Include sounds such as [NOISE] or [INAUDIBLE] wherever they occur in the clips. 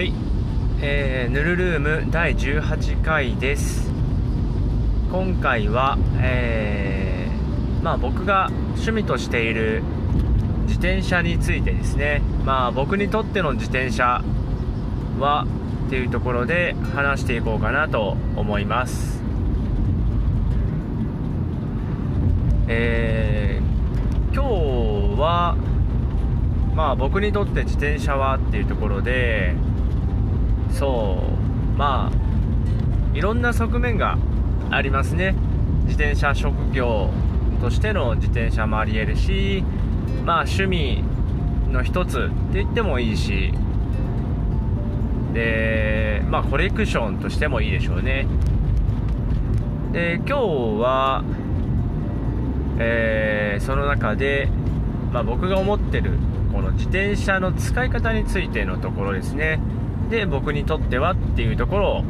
はい、えー、ヌルルーム第18回です。今回は、えーまあ、僕が趣味としている自転車についてですね、まあ、僕にとっての自転車はっていうところで話していこうかなと思います。えー、今日はまあ僕にとって自転車はっていうところでそうまあいろんな側面がありますね。自転車職業としての自転車もありえるしまあ趣味の一つって言ってもいいし。でまあコレクションとしてもいいでしょうね。で今日はえー、その中で、まあ、僕が思ってるこの自転車の使い方についてのところですね。で僕にとってはっていうところを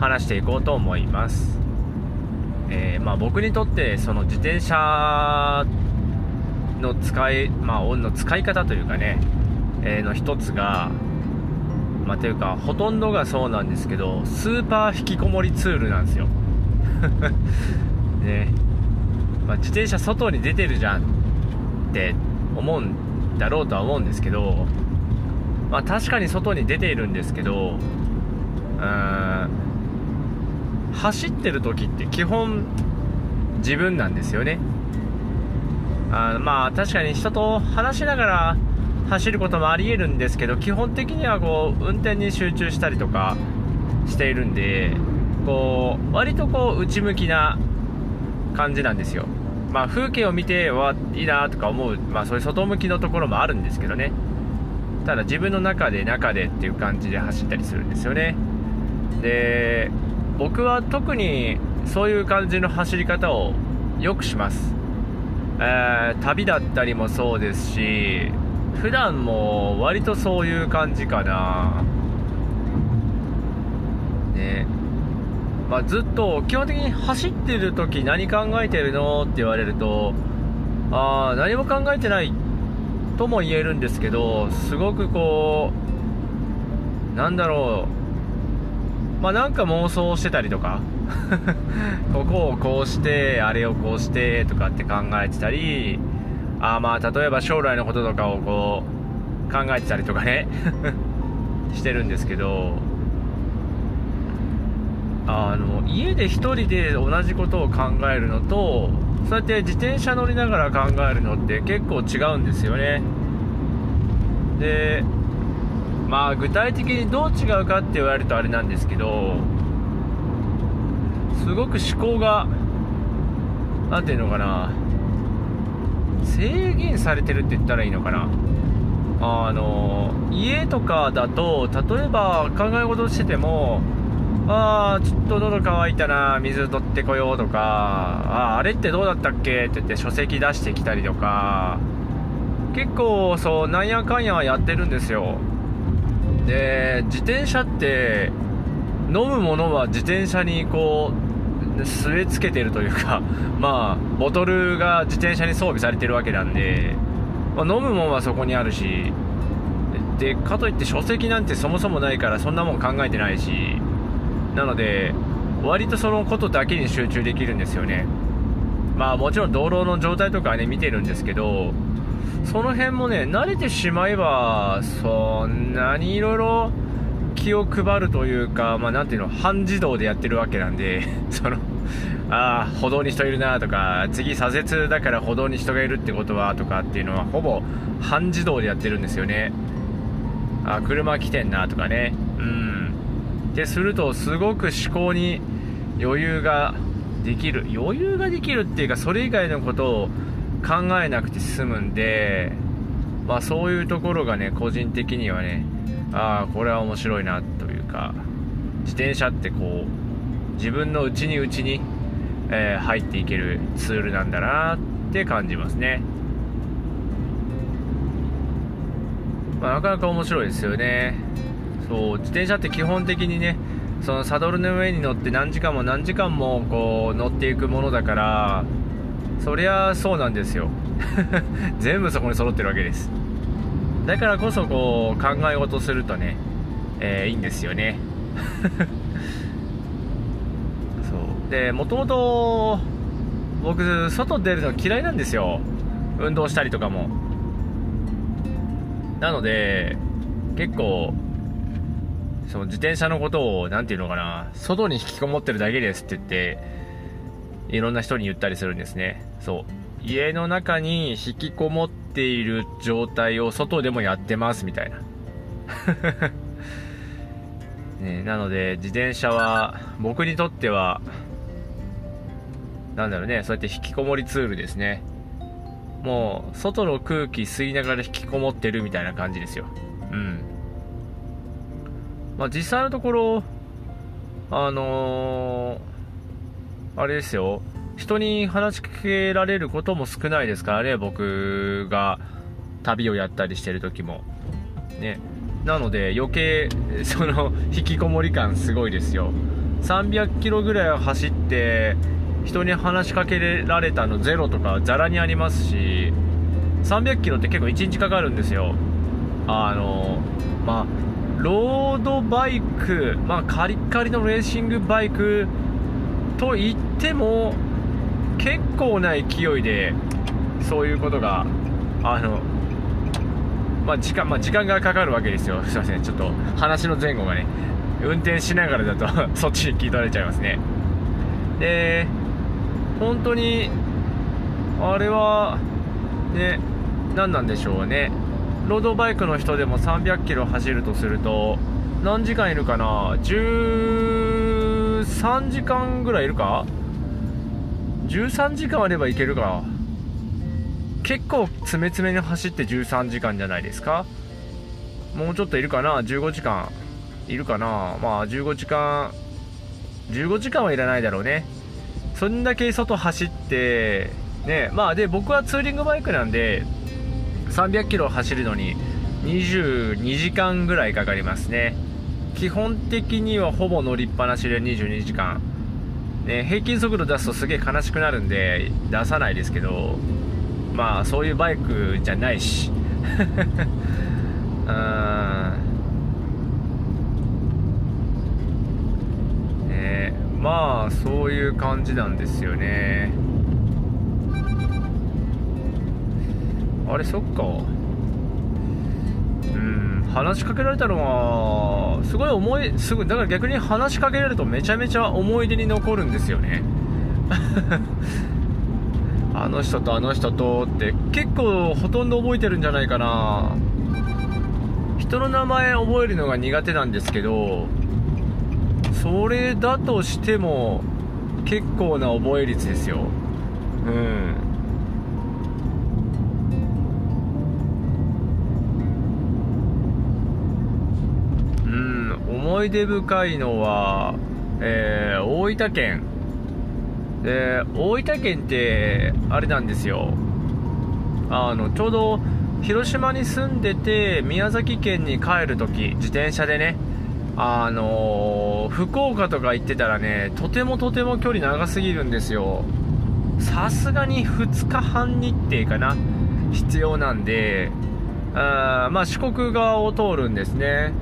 話していこうと思います、えー、まあ、僕にとってその自転車の使い、まあ、の使い方というかね、えー、の一つがまあ、というかほとんどがそうなんですけどスーパー引きこもりツールなんですよ。[LAUGHS] ね。まあ、自転車外に出てるじゃんって思うんだろうとは思うんですけど、まあ、確かに外に出ているんですけど走ってる時って基本自分なんですよね。あまあ確かに人と話しながら走ることもありえるんですけど基本的にはこう運転に集中したりとかしているんでこう割とこう内向きな感じなんですよ。まあ風景を見てはいいなとか思う、まあ、そういう外向きのところもあるんですけどね。ただ自分の中で中でっていう感じで走ったりするんですよね。で僕は特にそういう感じの走り方をよくします、えー、旅だったりもそうですし普段も割とそういう感じかな。ね。まあ、ずっと基本的に走ってる時何考えてるのって言われるとああ何も考えてないとも言えるんですけどすごくこうなんだろう。まあなんか妄想してたりとか [LAUGHS] ここをこうしてあれをこうしてとかって考えてたりあまあ例えば将来のこととかをこう考えてたりとかね [LAUGHS] してるんですけどあの家で1人で同じことを考えるのとそうやって自転車乗りながら考えるのって結構違うんですよね。でまあ具体的にどう違うかって言われるとあれなんですけどすごく思考が何ていうのかな。制限されてるって言ったらいいのかな。あの家とかだと例えば考え事しててもあーちょっと喉乾いたな水取ってこようとか。ああれってどうだったっけって言って書籍出してきたりとか。結構そうなんやかんややってるんですよ。で自転車って飲むものは自転車にこう据え付けてるというか。[LAUGHS] まあボトルが自転車に装備されてるわけなんで、まあ、飲むもんはそこにあるし。でかといって書籍なんてそもそもないからそんなもん考えてないし。なので割とそのことだけに集中できるんですよね。まあもちろん道路の状態とかはね見てるんですけどその辺もね慣れてしまえばそんなにいろいろ気を配るというかまあ何ていうの半自動でやってるわけなんで [LAUGHS] そのああ歩道に人いるなとか次左折だから歩道に人がいるってことはとかっていうのはほぼ半自動でやってるんですよね。あ車来てんなとかね。うん。でするとすごく思考に余裕ができる。余裕ができるっていうかそれ以外のことを考えなくて済むんでまあそういうところがね個人的にはねああこれは面白いなというか自転車ってこう自分の内に内に、えー、入っていけるツールなんだなって感じますね、まあ、なかなか面白いですよね。そう自転車って基本的にねそのサドルの上に乗って何時間も何時間もこう乗っていくものだからそりゃそうなんですよ。[LAUGHS] 全部そこに揃ってるわけです。だからこそこう考え事するとね、えー、いいんですよね。[LAUGHS] そう。でもともと僕外出るの嫌いなんですよ。運動したりとかも。なので結構その自転車のことを何て言うのかな外に引きこもってるだけですって言っていろんな人に言ったりするんですね。そう。家の中に引きこもっている状態を外でもやってますみたいな。[LAUGHS] ね、なので自転車は僕にとってはなんだろうねそうやって引きこもりツールですね。もう外の空気吸いながら引きこもってるみたいな感じですよ。うん。まあ実際のところあのー、あれですよ。人に話しかけられることも少ないですからね僕が旅をやったりしてる時も。ね。なので余計 [LAUGHS] その引きこもり感すごいですよ。300キロぐらい走って人に話しかけられたのゼロとかざらにありますし300キロって結構1日かかるんですよ。あのまあロードバイク、まあ、カリカリのレーシングバイクと言っても結構な勢いでそういうことがあのまあ、時間、まあ、時間がかかるわけですよ。[LAUGHS] すいません。ちょっと話の前後がね、運転しながらだと [LAUGHS] そっちに聞い取られちゃいますね。で、本当に、あれは、ね、何なんでしょうね。ロードバイクの人でも300キロ走るとすると、何時間いるかな ?13 時間ぐらいいるか ?13 時間あればいけるか？結構詰め詰めに走って13時間じゃないですか？もうちょっといるかな？15時間いるかな？まあ15時間15時間はいらないだろうねそんだけ外走ってねまあで僕はツーリングバイクなんで300キロ走るのに22時間ぐらいかかりますね。基本的にはほぼ乗りっぱなしで22時間、ね、平均速度出すとすげえ悲しくなるんで出さないですけどまあそういうバイクじゃないし。[LAUGHS] うんねまあそういう感じなんですよね。あれそっか。うん話しかけられたのはすごい思いすぐだから逆に話しかけられるとめちゃめちゃ思い出に残るんですよね。[LAUGHS] あの人とあの人とって結構ほとんど覚えてるんじゃないかな。人の名前覚えるのが苦手なんですけどそれだとしても結構な覚え率ですよ。うん。思い出深いのは、えー、大分県。で大分県ってあれなんですよ。あのちょうど広島に住んでて宮崎県に帰るとき自転車でねあの福岡とか行ってたらねとてもとても距離長すぎるんですよ。さすがに2日半日程かな必要なんであまあ四国側を通るんですね。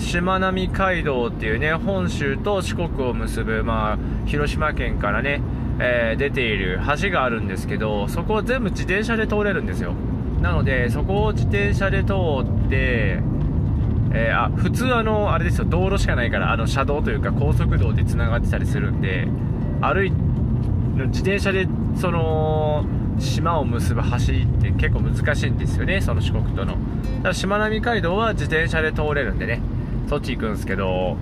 しまなみ海道っていうね本州と四国を結ぶ、まあ、広島県からねえー、出ている橋があるんですけどそこを全部自転車で通れるんですよ。なのでそこを自転車で通ってえー、あ普通あのあれですよ道路しかないからあの車道というか高速道でつながってたりするんで歩い自転車でその島を結ぶ橋って結構難しいんですよねその四国との。だしまなみ海道は自転車で通れるんでね。そっち行くんですけど。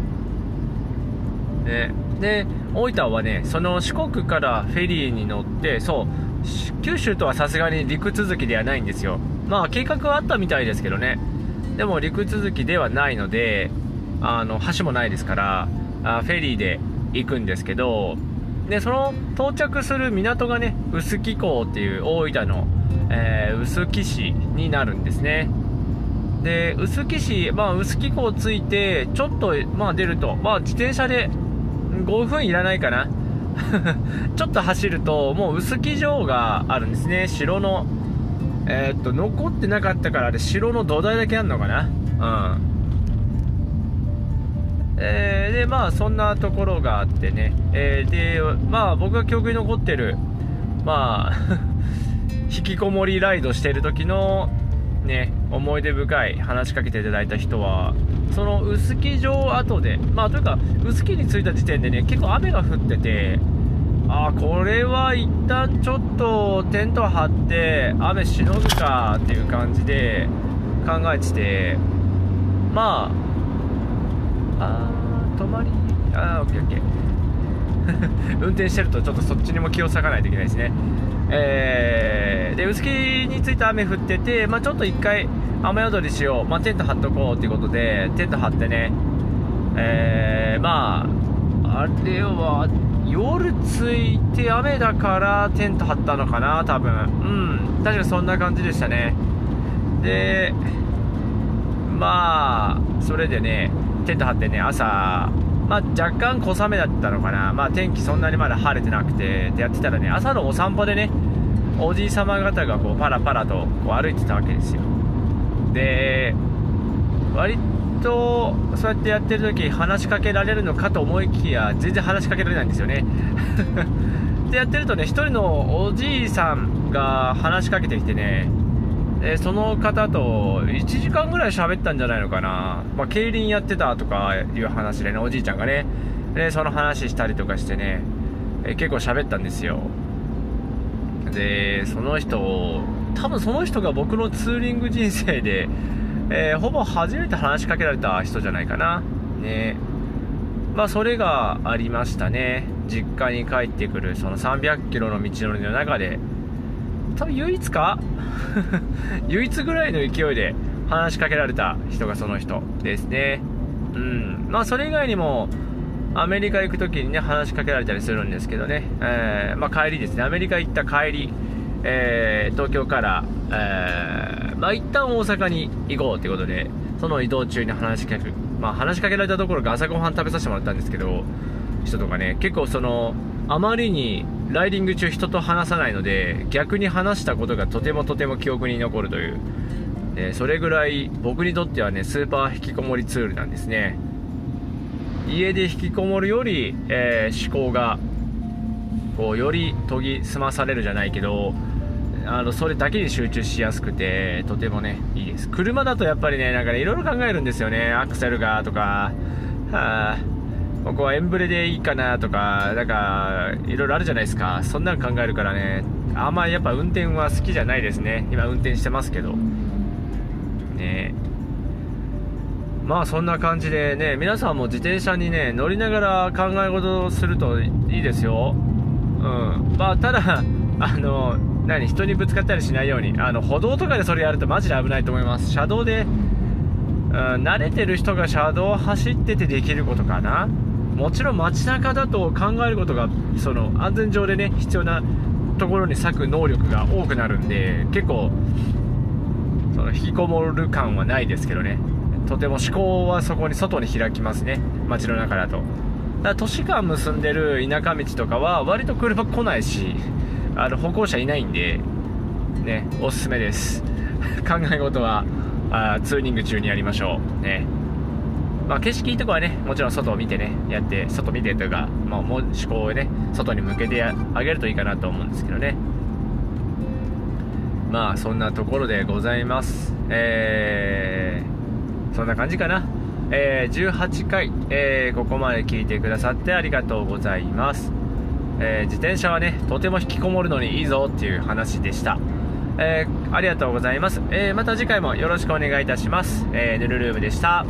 ねで大分はねその四国からフェリーに乗ってそう九州とはさすがに陸続きではないんですよ。まあ計画はあったみたいですけどね。でも陸続きではないのであの橋もないですからあフェリーで行くんですけど。でその到着する港がね臼杵港っていう大分の、えー、臼杵市になるんですね。で臼杵市、まあ、臼杵港着いてちょっと、まあ、出ると、まあ、自転車で5分いらないかな。[LAUGHS] ちょっと走るともう臼杵城があるんですね。城のえー、っと残ってなかったからあれ城の土台だけあんのかな。えー、でまあそんなところがあってね、えー、でまあ僕が記憶に残ってるまあ [LAUGHS] 引きこもりライドしてる時のね思い出深い話しかけていただいた人はその臼杵城跡でまあというか臼杵に着いた時点でね結構雨が降っててあこれは一旦ちょっとテント張って雨しのぐかっていう感じで考えててまああー泊まりあーオッケーオッケー。[LAUGHS] 運転してるとちょっとそっちにも気を割かないといけないですね。えー、で臼杵に着いた雨降ってて、まあ、ちょっと一回雨宿りしよう、まあ、テント張っとこうっていうことでテント張ってね。えー、まああれは夜着いて雨だからテント張ったのかな多分。うん。確かにそんな感じでしたね。でまあそれでねテント張ってね朝まあ、若干小雨だったのかな、まあ、天気そんなにまだ晴れてなくて。でやってたらね朝のお散歩でねおじい様方がこうパラパラとこう歩いてたわけですよ。で割とそうやってやってる時話しかけられるのかと思いきや全然話しかけられないんですよね。[LAUGHS] でやってるとね1人のおじいさんが話しかけてきてねでその方と1時間ぐらい喋ったんじゃないのかな、まあ、競輪やってたとかいう話でねおじいちゃんがね。でその話したりとかしてね。え結構喋ったんですよ。でその人多分その人が僕のツーリング人生で、えー、ほぼ初めて話しかけられた人じゃないかな。ね。まあそれがありましたね。実家に帰ってくるその300キロの道のりの中で多分唯一か？[LAUGHS] 唯一ぐらいの勢いで話しかけられた人がその人ですね。うん。まあ、それ以外にも、アメリカ行く時にね、話しかけられたりするんですけどね。えー、まあ、帰りですね。アメリカ行った帰り、えー、東京から、えー、まあ、一旦大阪に行こうということで、その移動中に話しかけ。まあ、話しかけられたところが朝ごはん食べさせてもらったんですけど、人とかね、結構その、あまりにライディング中人と話さないので逆に話したことがとてもとても記憶に残るという、えそれぐらい僕にとってはねスーパー引きこもりツールなんですね。家で引きこもるより、えー、思考がこうより研ぎ澄まされるじゃないけどあのそれだけに集中しやすくてとてもねいいです。車だとやっぱりねなんかねいろいろ考えるんですよね。アクセルがとかはあ。ここはエンブレでいいかなとか、なんか、いろいろあるじゃないですか。そんなの考えるからね、あんまりやっぱ運転は好きじゃないですね。今運転してますけど。ねまあそんな感じでね、皆さんも自転車にね、乗りながら考え事をするといいですよ。うん。まあただ、[LAUGHS] あの、何、人にぶつかったりしないように、あの、歩道とかでそれやるとマジで危ないと思います。車道で、うん、慣れてる人が車道を走っててできることかな。もちろん街中だと考えることがその安全上でね必要なところに割く能力が多くなるんで結構その引きこもる感はないですけどね。とても思考はそこに外に開きますね。街の中だと。だから都市間結んでる田舎道とかは割と車来ないしあの歩行者いないんでねおすすめです。[LAUGHS] 考え事はあツーリング中にやりましょう。ね。まあ、景色いいとこはね、もちろん外を見てね、やって、外見てというか、まあ、もう思考をね、外に向けてあげるといいかなと思うんですけどね。まあ、そんなところでございます。えー、そんな感じかな。えー、18回、えー、ここまで聞いてくださってありがとうございます。えー、自転車はね、とても引きこもるのにいいぞっていう話でした。えー、ありがとうございます。えー、また次回もよろしくお願いいたします。えー、ヌルルームでした。